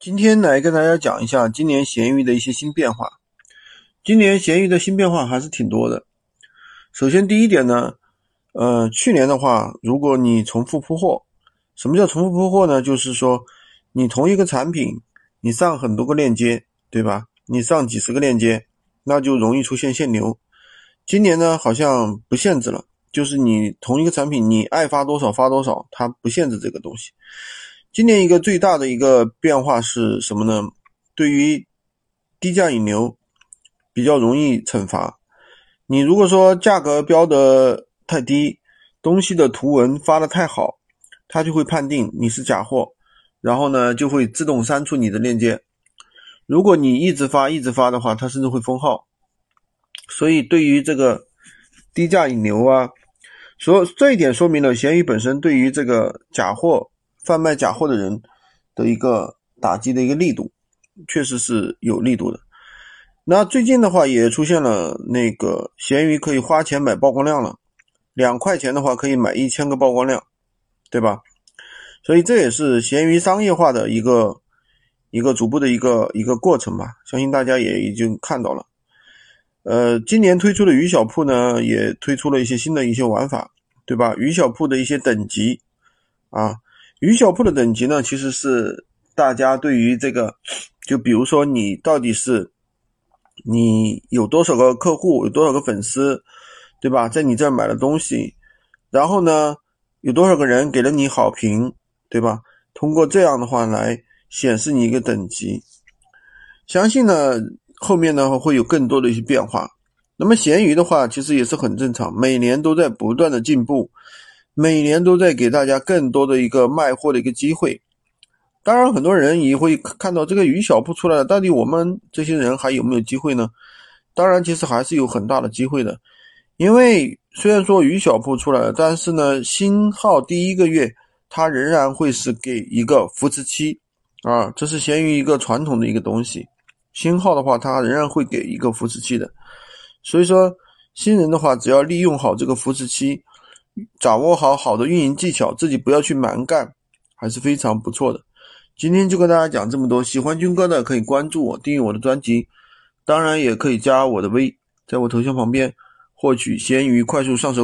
今天来跟大家讲一下今年闲鱼的一些新变化。今年闲鱼的新变化还是挺多的。首先第一点呢，呃，去年的话，如果你重复铺货，什么叫重复铺货呢？就是说你同一个产品，你上很多个链接，对吧？你上几十个链接，那就容易出现限流。今年呢，好像不限制了，就是你同一个产品，你爱发多少发多少，它不限制这个东西。今年一个最大的一个变化是什么呢？对于低价引流比较容易惩罚。你如果说价格标的太低，东西的图文发的太好，它就会判定你是假货，然后呢就会自动删除你的链接。如果你一直发一直发的话，它甚至会封号。所以对于这个低价引流啊，说这一点说明了闲鱼本身对于这个假货。贩卖假货的人的一个打击的一个力度，确实是有力度的。那最近的话也出现了那个闲鱼可以花钱买曝光量了，两块钱的话可以买一千个曝光量，对吧？所以这也是闲鱼商业化的一个一个逐步的一个一个过程吧。相信大家也已经看到了。呃，今年推出的鱼小铺呢，也推出了一些新的一些玩法，对吧？鱼小铺的一些等级啊。鱼小铺的等级呢，其实是大家对于这个，就比如说你到底是你有多少个客户，有多少个粉丝，对吧？在你这儿买了东西，然后呢，有多少个人给了你好评，对吧？通过这样的话来显示你一个等级。相信呢，后面呢会有更多的一些变化。那么闲鱼的话，其实也是很正常，每年都在不断的进步。每年都在给大家更多的一个卖货的一个机会，当然很多人也会看到这个鱼小铺出来了，到底我们这些人还有没有机会呢？当然，其实还是有很大的机会的，因为虽然说鱼小铺出来了，但是呢，新号第一个月它仍然会是给一个扶持期啊，这是闲鱼一个传统的一个东西，新号的话它仍然会给一个扶持期的，所以说新人的话只要利用好这个扶持期。掌握好好的运营技巧，自己不要去蛮干，还是非常不错的。今天就跟大家讲这么多，喜欢军哥的可以关注我，订阅我的专辑，当然也可以加我的微，在我头像旁边获取闲鱼快速上手。